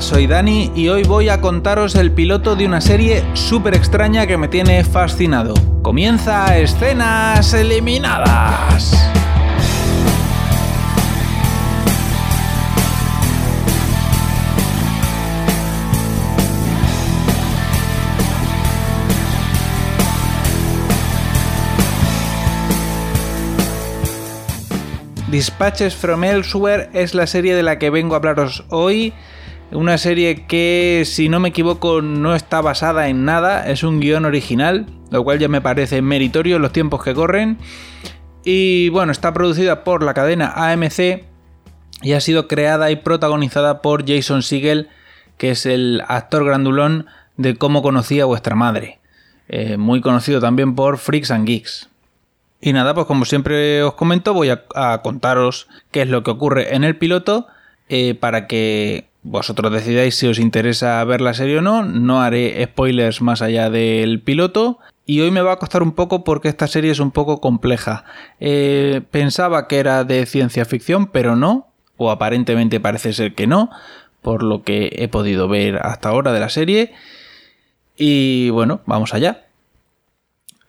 Soy Dani y hoy voy a contaros el piloto de una serie súper extraña que me tiene fascinado. Comienza Escenas Eliminadas. Dispatches from Elsewhere es la serie de la que vengo a hablaros hoy. Una serie que, si no me equivoco, no está basada en nada, es un guion original, lo cual ya me parece meritorio en los tiempos que corren. Y bueno, está producida por la cadena AMC y ha sido creada y protagonizada por Jason Segel, que es el actor grandulón de Cómo conocía vuestra madre. Eh, muy conocido también por Freaks and Geeks. Y nada, pues como siempre os comento, voy a, contaros qué es lo que ocurre en el piloto eh, para que vosotros decidáis si os interesa ver la serie o no. No haré spoilers más allá del piloto. Y hoy me va a costar un poco porque esta serie es un poco compleja. Eh, pensaba que era de ciencia ficción, pero no. O aparentemente parece ser que no. Por lo que he podido ver hasta ahora de la serie. Y bueno, vamos allá.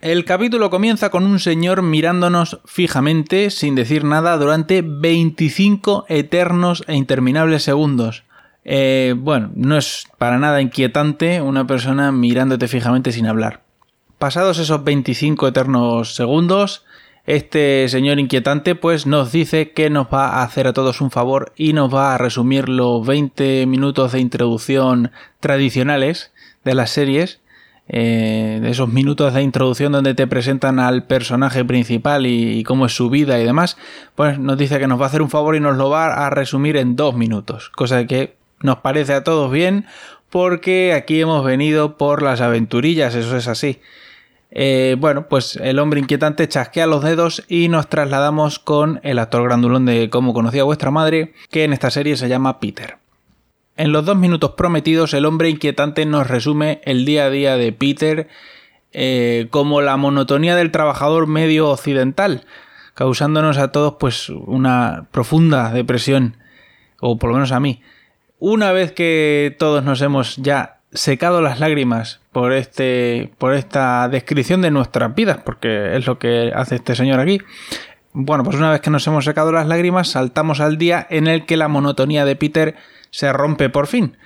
El capítulo comienza con un señor mirándonos fijamente, sin decir nada, durante 25 eternos e interminables segundos. Eh, bueno, no es para nada inquietante una persona mirándote fijamente sin hablar. Pasados esos 25 eternos segundos, este señor inquietante pues nos dice que nos va a hacer a todos un favor y nos va a resumir los 20 minutos de introducción tradicionales de las series eh, esos minutos de introducción donde te presentan al personaje principal y, cómo es su vida y demás, pues nos dice que nos va a hacer un favor y nos lo va a resumir en dos minutos, cosa que nos parece a todos bien porque aquí hemos venido por las aventurillas, eso es así. Eh, bueno, pues el hombre inquietante chasquea los dedos y nos trasladamos con el actor grandulón de cómo conocía vuestra madre, que en esta serie se llama Peter. En los dos minutos prometidos, el hombre inquietante nos resume el día a día de Peter eh, como la monotonía del trabajador medio occidental, causándonos a todos pues una profunda depresión, o por lo menos a mí. Una vez que todos nos hemos ya secado las lágrimas por este por esta descripción de nuestras vidas, porque es lo que hace este señor aquí. Bueno, pues una vez que nos hemos secado las lágrimas, saltamos al día en el que la monotonía de Peter se rompe por fin.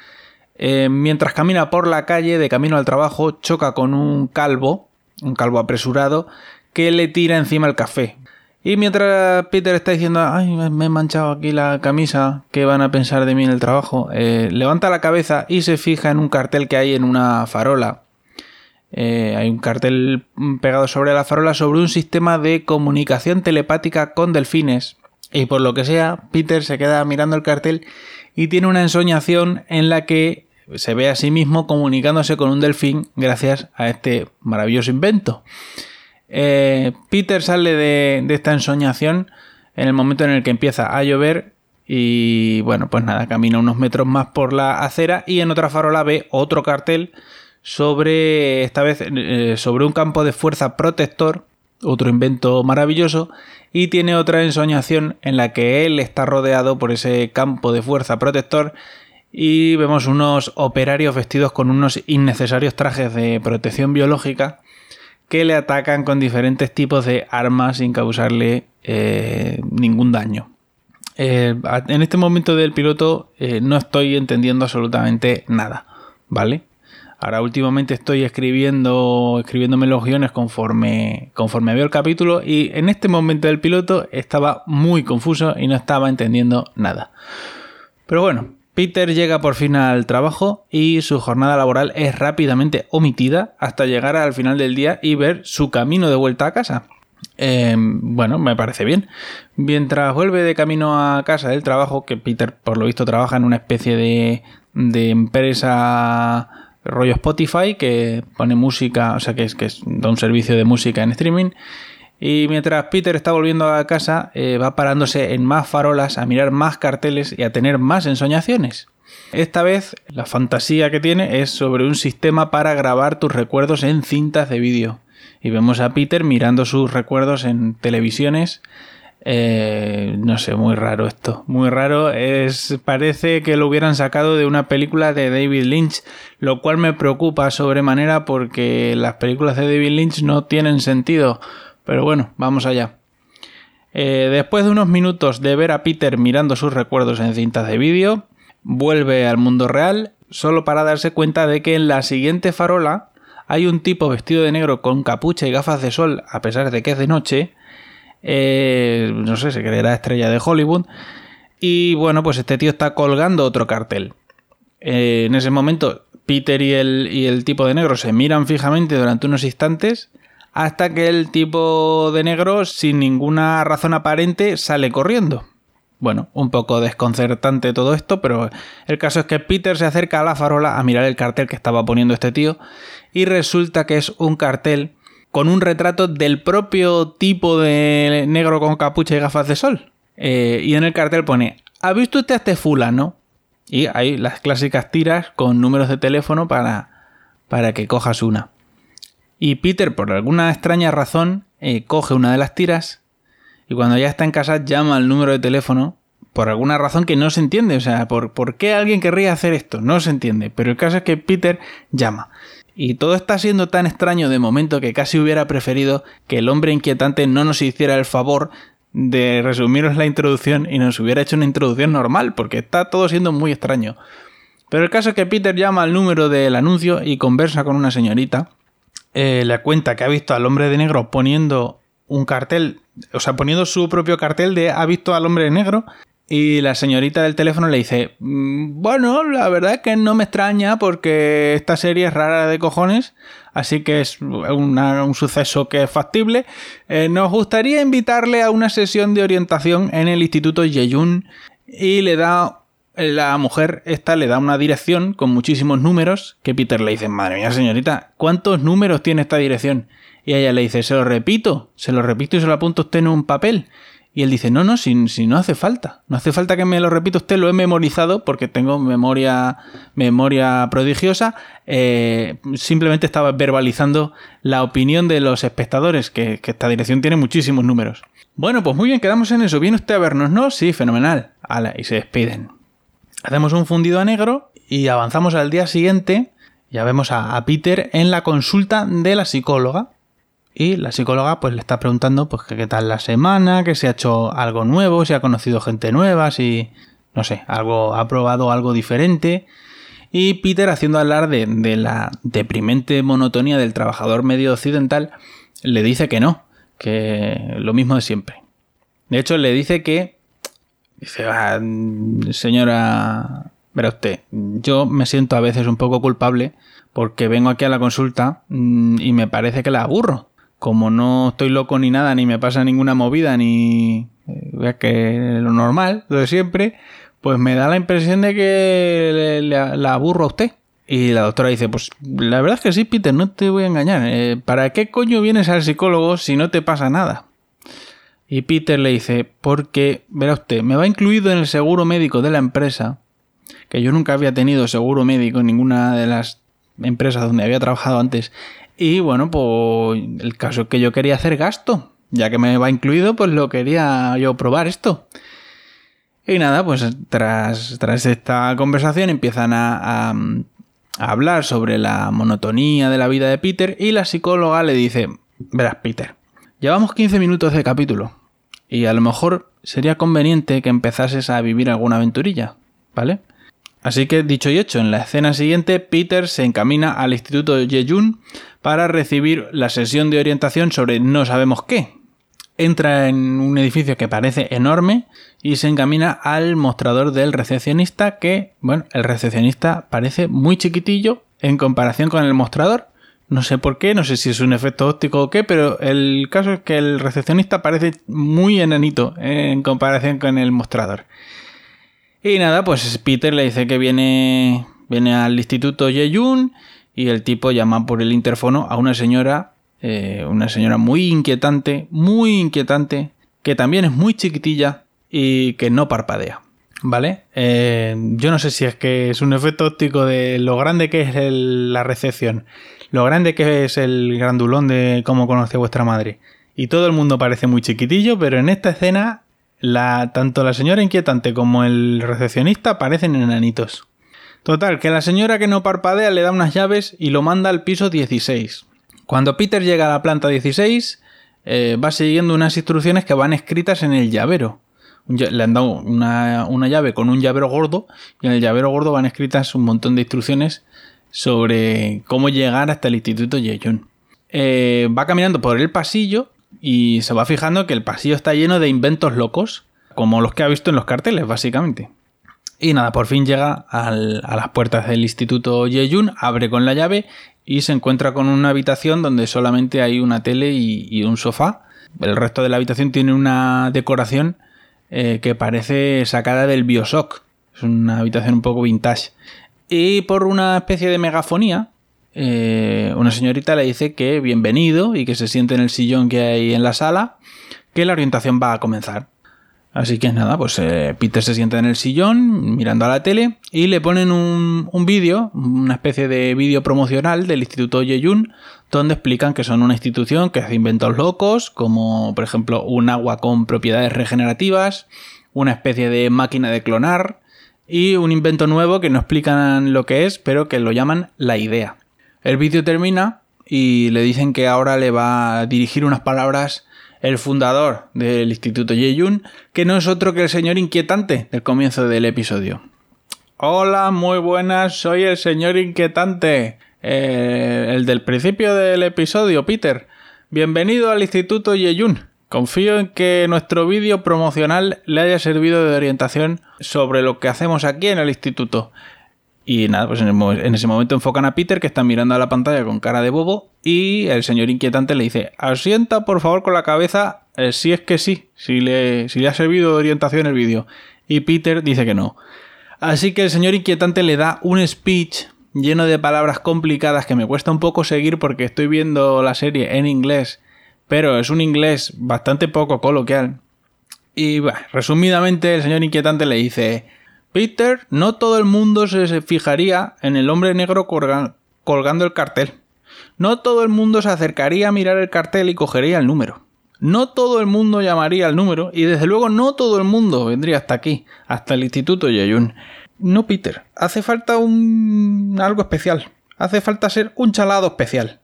Eh, mientras camina por la calle de camino al trabajo, choca con un calvo, un calvo apresurado, que le tira encima el café. Y mientras Peter está diciendo, ay, me he manchado aquí la camisa, ¿qué van a pensar de mí en el trabajo? Eh, levanta la cabeza y se fija en un cartel que hay en una farola. Eh, hay un cartel pegado sobre la farola sobre un sistema de comunicación telepática con delfines. Y por lo que sea, Peter se queda mirando el cartel y tiene una ensoñación en la que se ve a sí mismo comunicándose con un delfín gracias a este maravilloso invento. Eh, Peter sale de, esta ensoñación en el momento en el que empieza a llover y bueno, pues nada, camina unos metros más por la acera y en otra farola ve otro cartel sobre, esta vez, eh, sobre un campo de fuerza protector, otro invento maravilloso, y tiene otra ensoñación en la que él está rodeado por ese campo de fuerza protector y vemos unos operarios vestidos con unos innecesarios trajes de protección biológica que le atacan con diferentes tipos de armas sin causarle eh, ningún daño. Eh, en este momento del piloto eh, no estoy entendiendo absolutamente nada, ¿vale? Ahora últimamente estoy escribiendo, escribiéndome los guiones conforme, conforme veo el capítulo y en este momento del piloto estaba muy confuso y no estaba entendiendo nada. Pero bueno, Peter llega por fin al trabajo y su jornada laboral es rápidamente omitida hasta llegar al final del día y ver su camino de vuelta a casa. Em, bueno, me parece bien. Mientras vuelve de camino a casa del trabajo, que Peter por lo visto trabaja en una especie de, de empresa rollo Spotify que pone música, o sea que es que da un servicio de música en streaming. Y mientras Peter está volviendo a casa, eh, va parándose en más farolas, a mirar más carteles y a tener más ensoñaciones. Esta vez la fantasía que tiene es sobre un sistema para grabar tus recuerdos en cintas de vídeo. Y vemos a Peter mirando sus recuerdos en televisiones Eh, no sé, muy raro esto. Muy raro. Parece que lo hubieran sacado de una película de David Lynch, lo cual me preocupa sobremanera porque las películas de David Lynch no tienen sentido. Pero bueno, vamos allá. Eh, después de unos minutos de ver a Peter mirando sus recuerdos en cintas de vídeo, vuelve al mundo real solo para darse cuenta de que en la siguiente farola hay un tipo vestido de negro con capucha y gafas de sol, a pesar de que es de noche, eh, no sé, se creerá estrella de Hollywood. Y bueno, pues este tío está colgando otro cartel. Eh, en ese momento, Peter y el, y el tipo de negro se miran fijamente durante unos instantes hasta que el tipo de negro, sin ninguna razón aparente, sale corriendo. Bueno, un poco desconcertante todo esto, pero el caso es que Peter se acerca a la farola a mirar el cartel que estaba poniendo este tío y resulta que es un cartel con un retrato del propio tipo de negro con capucha y gafas de sol. Eh, y en el cartel pone, ¿ha visto usted a este fulano? Y hay las clásicas tiras con números de teléfono para, para que cojas una. Y Peter, por alguna extraña razón, eh, coge una de las tiras y cuando ya está en casa llama al número de teléfono por alguna razón que no se entiende. O sea, ¿por, ¿por qué alguien querría hacer esto? No se entiende. Pero el caso es que Peter llama. Y todo está siendo tan extraño de momento que casi hubiera preferido que el hombre inquietante no nos hiciera el favor de resumiros la introducción y nos hubiera hecho una introducción normal, porque está todo siendo muy extraño. Pero el caso es que Peter llama al número del anuncio y conversa con una señorita. Eh, le cuenta que ha visto al hombre de negro poniendo un cartel, o sea, poniendo su propio cartel de ha visto al hombre de negro y la señorita del teléfono le dice, mm, bueno, la verdad es que no me extraña porque esta serie es rara de cojones, así que es un suceso que es factible. Eh, nos gustaría invitarle a una sesión de orientación en el Instituto Yeyun y le da, la mujer esta le da una dirección con muchísimos números que Peter le dice, madre mía señorita, ¿cuántos números tiene esta dirección? Y ella le dice, se lo repito, se lo repito y se lo apunto usted en un papel. Y él dice, no, no, si, si, no hace falta. No hace falta que me lo repita usted, lo he memorizado porque tengo memoria, memoria prodigiosa. Eh, simplemente estaba verbalizando la opinión de los espectadores, que, que, esta dirección tiene muchísimos números. Bueno, pues muy bien, quedamos en eso. ¿Viene usted a vernos, no? Sí, fenomenal. Ala, y se despiden. Hacemos un fundido a negro y avanzamos al día siguiente. Ya vemos a, Peter en la consulta de la psicóloga y la psicóloga pues le está preguntando pues qué tal la semana, que si ha hecho algo nuevo, si ha conocido gente nueva, si no sé, algo ha probado algo diferente. Y Peter haciendo hablar de la deprimente monotonía del trabajador medio occidental, le dice que no, que lo mismo de siempre. De hecho, le dice que dice, ah, señora, verá usted, yo me siento a veces un poco culpable porque vengo aquí a la consulta mm, y me parece que la aburro como no estoy loco ni nada, ni me pasa ninguna movida, ni eh, que lo normal, lo de siempre, pues me da la impresión de que la aburro a usted. Y la doctora dice, pues la verdad es que sí, Peter, no te voy a engañar. Eh, ¿Para qué coño vienes al psicólogo si no te pasa nada? Y Peter le dice, porque, verá usted, me va incluido en el seguro médico de la empresa, que yo nunca había tenido seguro médico en ninguna de las empresas donde había trabajado antes, y bueno, pues el caso es que yo quería hacer gasto. Ya que me va incluido, pues lo quería yo probar esto. Y nada, pues tras, tras esta conversación empiezan a, a, hablar sobre la monotonía de la vida de Peter y la psicóloga le dice, verás Peter, llevamos 15 minutos de capítulo y a lo mejor sería conveniente que empezases a vivir alguna aventurilla, ¿vale? Así que dicho y hecho, en la escena siguiente, Peter se encamina al Instituto Yejun para recibir la sesión de orientación sobre no sabemos qué. Entra en un edificio que parece enorme y se encamina al mostrador del recepcionista que, bueno, el recepcionista parece muy chiquitillo en comparación con el mostrador. No sé por qué, no sé si es un efecto óptico o qué, pero el caso es que el recepcionista parece muy enanito en comparación con el mostrador. Y nada, pues Peter le dice que viene, viene al instituto Yeyun y el tipo llama por el interfono a una señora, eh, una señora muy inquietante, muy inquietante, que también es muy chiquitilla y que no parpadea. ¿Vale? Eh, yo no sé si es que es un efecto óptico de lo grande que es la recepción, lo grande que es el grandulón de cómo conoce vuestra madre y todo el mundo parece muy chiquitillo, pero en esta escena tanto la señora inquietante como el recepcionista parecen enanitos. Total, que la señora que no parpadea le da unas llaves y lo manda al piso 16. Cuando Peter llega a la planta 16, eh, va siguiendo unas instrucciones que van escritas en el llavero. Le han dado una, llave con un llavero gordo y en el llavero gordo van escritas un montón de instrucciones sobre cómo llegar hasta el Instituto Yeyun. Eh, va caminando por el pasillo y se va fijando que el pasillo está lleno de inventos locos, como los que ha visto en los carteles, básicamente. Y nada, por fin llega a las puertas del Instituto Yeyun, abre con la llave y se encuentra con una habitación donde solamente hay una tele y, un sofá. El resto de la habitación tiene una decoración eh, que parece sacada del Bioshock. Es una habitación un poco vintage. Y por una especie de megafonía, eh, una señorita le dice que bienvenido y que se siente en el sillón que hay en la sala, que la orientación va a comenzar. Así que nada, pues eh, Peter se sienta en el sillón mirando a la tele y le ponen un, vídeo, una especie de vídeo promocional del Instituto Yeyun, donde explican que son una institución que hace inventos locos, como por ejemplo un agua con propiedades regenerativas, una especie de máquina de clonar y un invento nuevo que no explican lo que es, pero que lo llaman la idea. El vídeo termina y le dicen que ahora le va a dirigir unas palabras el fundador del Instituto Yeyun, que no es otro que el señor inquietante del comienzo del episodio. Hola, muy buenas, soy el señor inquietante, eh, el del principio del episodio, Peter. Bienvenido al Instituto Yeyun. Confío en que nuestro vídeo promocional le haya servido de orientación sobre lo que hacemos aquí en el instituto. Y nada, pues en, ese momento enfocan a Peter que está mirando a la pantalla con cara de bobo y el señor inquietante le dice, asienta por favor con la cabeza eh, si es que sí, si le, ha servido de orientación el vídeo. Y Peter dice que no. Así que el señor inquietante le da un speech lleno de palabras complicadas que me cuesta un poco seguir porque estoy viendo la serie en inglés, pero es un inglés bastante poco coloquial. Y resumidamente el señor inquietante le dice, Peter, no todo el mundo se fijaría en el hombre negro colgando el cartel. No todo el mundo se acercaría a mirar el cartel y cogería el número. No todo el mundo llamaría al número y desde luego no todo el mundo vendría hasta aquí, hasta el Instituto Yayun. No, Peter, hace falta un algo especial. Hace falta ser un chalado especial.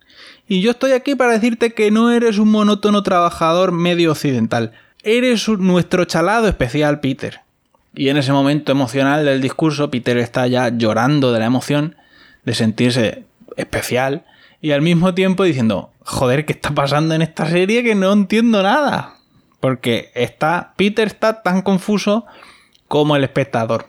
Y yo estoy aquí para decirte que no eres un monótono trabajador medio occidental. Eres nuestro chalado especial, Peter. Y en ese momento emocional del discurso, Peter está ya llorando de la emoción, de sentirse especial, y al mismo tiempo diciendo, joder, ¿qué está pasando en esta serie que no entiendo nada? Porque está, Peter está tan confuso como el espectador.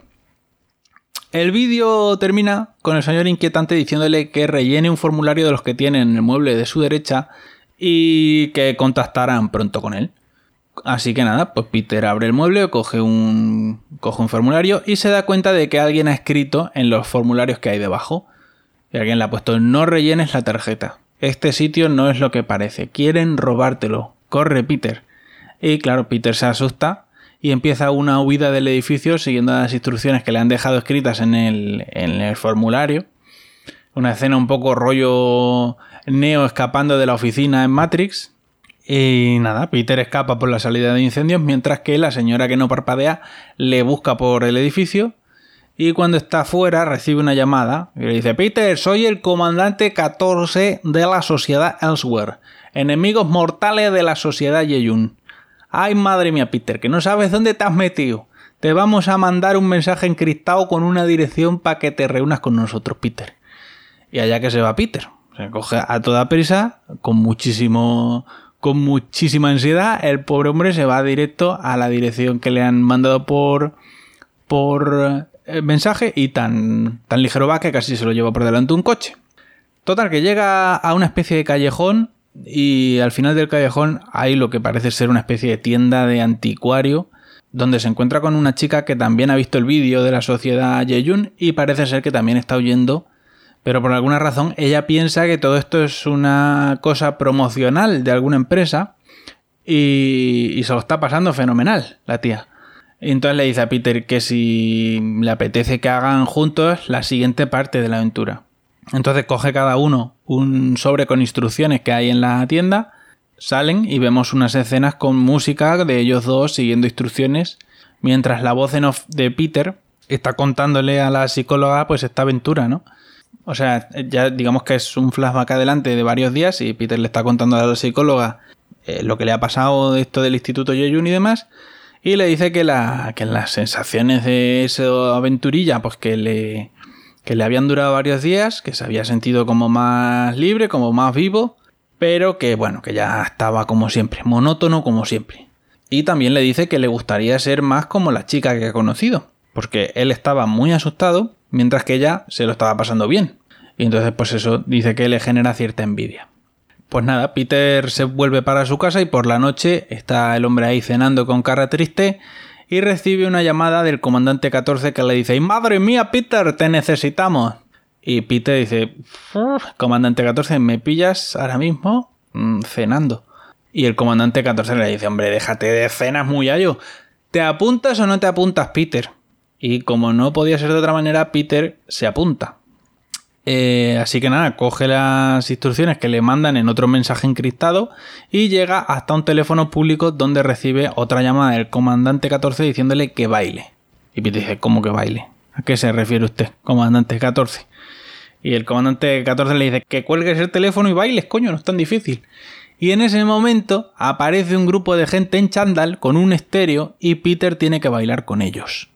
El vídeo termina con el señor inquietante diciéndole que rellene un formulario de los que tiene en el mueble de su derecha y que contactarán pronto con él. Así que nada, pues Peter abre el mueble, coge un, coge un formulario y se da cuenta de que alguien ha escrito en los formularios que hay debajo. Y alguien le ha puesto no rellenes la tarjeta. Este sitio no es lo que parece. Quieren robártelo. Corre, Peter. Y claro, Peter se asusta y empieza una huida del edificio siguiendo las instrucciones que le han dejado escritas en el, en el formulario. Una escena un poco rollo Neo escapando de la oficina en Matrix. Y nada, Peter escapa por la salida de incendios mientras que la señora que no parpadea le busca por el edificio y cuando está fuera recibe una llamada y le dice Peter, soy el comandante 14 de la sociedad Elsewhere, enemigos mortales de la sociedad Yeyun. Ay madre mía Peter, que no sabes dónde te has metido. Te vamos a mandar un mensaje encriptado con una dirección para que te reúnas con nosotros Peter. Y allá que se va Peter. Se coge a toda prisa, con muchísimo con muchísima ansiedad, el pobre hombre se va directo a la dirección que le han mandado por, por eh, mensaje y tan, tan ligero va que casi se lo lleva por delante un coche. Total, que llega a una especie de callejón y al final del callejón hay lo que parece ser una especie de tienda de anticuario donde se encuentra con una chica que también ha visto el vídeo de la sociedad Yeyun y parece ser que también está huyendo pero por alguna razón ella piensa que todo esto es una cosa promocional de alguna empresa y, se lo está pasando fenomenal la tía. Y entonces le dice a Peter que si le apetece que hagan juntos la siguiente parte de la aventura. Entonces coge cada uno un sobre con instrucciones que hay en la tienda salen y vemos unas escenas con música de ellos dos siguiendo instrucciones, mientras la voz en off de Peter está contándole a la psicóloga pues esta aventura, ¿no? O sea, ya digamos que es un flashback adelante de varios días y Peter le está contando a la psicóloga eh, lo que le ha pasado de esto del Instituto Yeyun y demás. Y le dice que, que las sensaciones de esa aventurilla, pues que le, que le habían durado varios días, que se había sentido como más libre, como más vivo, pero que bueno, que ya estaba como siempre, monótono como siempre. Y también le dice que le gustaría ser más como la chica que ha conocido, porque él estaba muy asustado, mientras que ella se lo estaba pasando bien. Y entonces pues eso dice que le genera cierta envidia. Pues nada, Peter se vuelve para su casa y por la noche está el hombre ahí cenando con cara triste y recibe una llamada del comandante 14 que le dice ¡Madre mía, Peter, te necesitamos! Y Peter dice Comandante 14, ¿me pillas ahora mismo? Mm, cenando. Y el comandante 14 le dice Hombre, déjate de cenas muy allo. ¿Te apuntas o no te apuntas, Peter? Y como no podía ser de otra manera, Peter se apunta. Eh, así que nada, coge las instrucciones que le mandan en otro mensaje encriptado y llega hasta un teléfono público donde recibe otra llamada del comandante 14 diciéndole que baile. Y Peter dice, ¿cómo que baile? ¿A qué se refiere usted, comandante 14? Y el comandante 14 le dice que cuelgues el teléfono y bailes, coño, no es tan difícil. Y en ese momento aparece un grupo de gente en chándal con un estéreo y Peter tiene que bailar con ellos.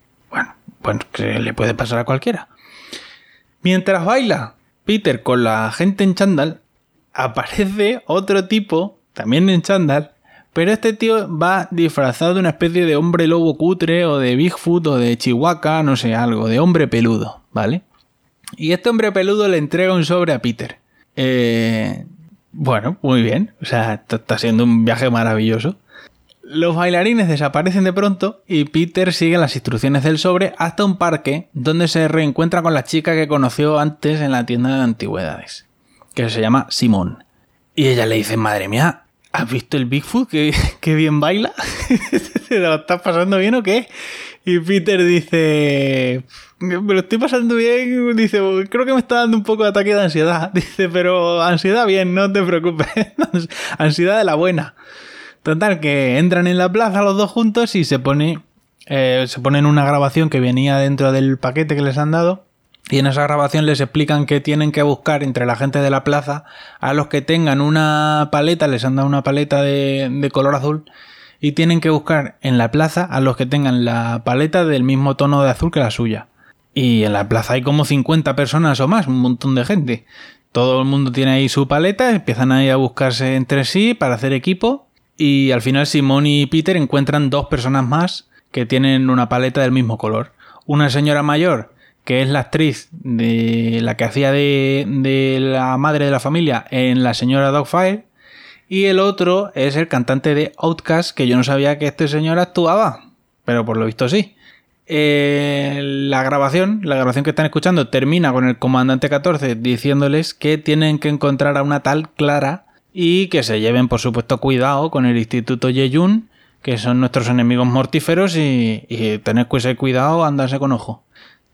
Bueno, que le puede pasar a cualquiera. Mientras baila Peter con la gente en chándal, aparece otro tipo, también en chándal, pero este tío va disfrazado de una especie de hombre lobo cutre o de Bigfoot o de Chihuahua, no sé, algo, de hombre peludo, ¿vale? Y este hombre peludo le entrega un sobre a Peter. Eh, bueno, muy bien, o sea, está siendo un viaje maravilloso. Los bailarines desaparecen de pronto y Peter sigue las instrucciones del sobre hasta un parque donde se reencuentra con la chica que conoció antes en la tienda de antigüedades, que se llama Simón. Y ella le dice, madre mía, ¿has visto el Bigfoot? ¿Qué, bien baila? ¿Te lo estás pasando bien o qué? Y Peter dice, me lo estoy pasando bien. Dice, creo que me está dando un poco de ataque de ansiedad. Dice, pero ansiedad bien, no te preocupes. ansiedad de la buena. Total, que entran en la plaza los dos juntos y se pone. Eh, se ponen una grabación que venía dentro del paquete que les han dado. Y en esa grabación les explican que tienen que buscar entre la gente de la plaza a los que tengan una paleta, les han dado una paleta de, de color azul, y tienen que buscar en la plaza a los que tengan la paleta del mismo tono de azul que la suya. Y en la plaza hay como 50 personas o más, un montón de gente. Todo el mundo tiene ahí su paleta, empiezan ahí a buscarse entre sí para hacer equipo y al final Simón y Peter encuentran dos personas más que tienen una paleta del mismo color. Una señora mayor, que es la actriz de la que hacía de, de la madre de la familia en La señora Dogfire. Y el otro es el cantante de Outcast, que yo no sabía que este señor actuaba, pero por lo visto sí. Eh, la grabación, la grabación que están escuchando, termina con el comandante 14 diciéndoles que tienen que encontrar a una tal Clara y que se lleven, por supuesto, cuidado con el Instituto Yeyun, que son nuestros enemigos mortíferos, y, y tener cuidado, andarse con ojo.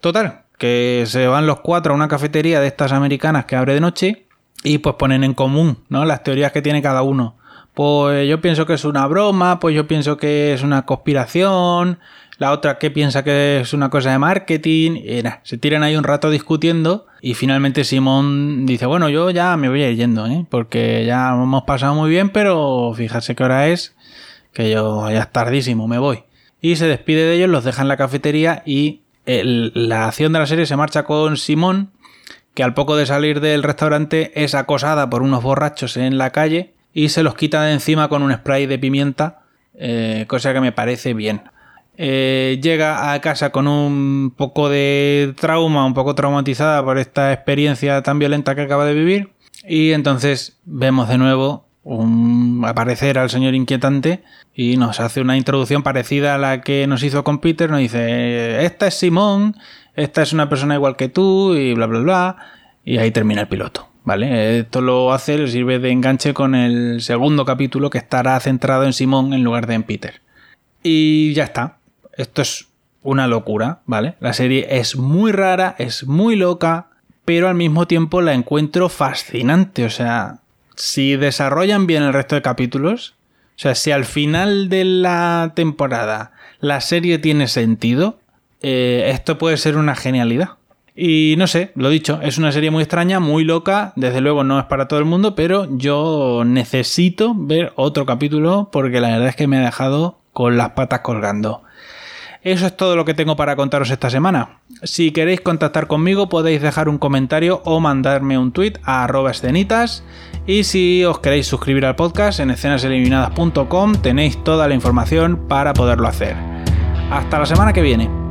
Total, que se van los cuatro a una cafetería de estas americanas que abre de noche y pues ponen en común ¿no? las teorías que tiene cada uno. Pues yo pienso que es una broma, pues yo pienso que es una conspiración, la otra que piensa que es una cosa de marketing, y se tiran ahí un rato discutiendo y finalmente Simón dice, bueno, yo ya me voy a ir yendo, ¿eh? porque ya hemos pasado muy bien, pero fíjate qué hora es, que yo ya es tardísimo, me voy. Y se despide de ellos, los deja en la cafetería y la acción de la serie se marcha con Simón, que al poco de salir del restaurante es acosada por unos borrachos en la calle y se los quita de encima con un spray de pimienta, eh, cosa que me parece bien. Eh, llega a casa con un poco de trauma, un poco traumatizada por esta experiencia tan violenta que acaba de vivir. Y entonces vemos de nuevo un aparecer al señor inquietante y nos hace una introducción parecida a la que nos hizo con Peter. Nos dice, esta es Simón, esta es una persona igual que tú y bla, bla, bla. Y ahí termina el piloto. ¿Vale? Esto lo hace, le sirve de enganche con el segundo capítulo que estará centrado en Simón en lugar de en Peter. Y ya está. Esto es una locura, ¿vale? La serie es muy rara, es muy loca, pero al mismo tiempo la encuentro fascinante. O sea, si desarrollan bien el resto de capítulos, o sea, si al final de la temporada la serie tiene sentido, eh, esto puede ser una genialidad. Y no sé, lo dicho, es una serie muy extraña, muy loca, desde luego no es para todo el mundo, pero yo necesito ver otro capítulo porque la verdad es que me ha dejado con las patas colgando. Eso es todo lo que tengo para contaros esta semana. Si queréis contactar conmigo podéis dejar un comentario o mandarme un tweet a arroba escenitas. Y si os queréis suscribir al podcast en escenaseliminadas.com tenéis toda la información para poderlo hacer. Hasta la semana que viene.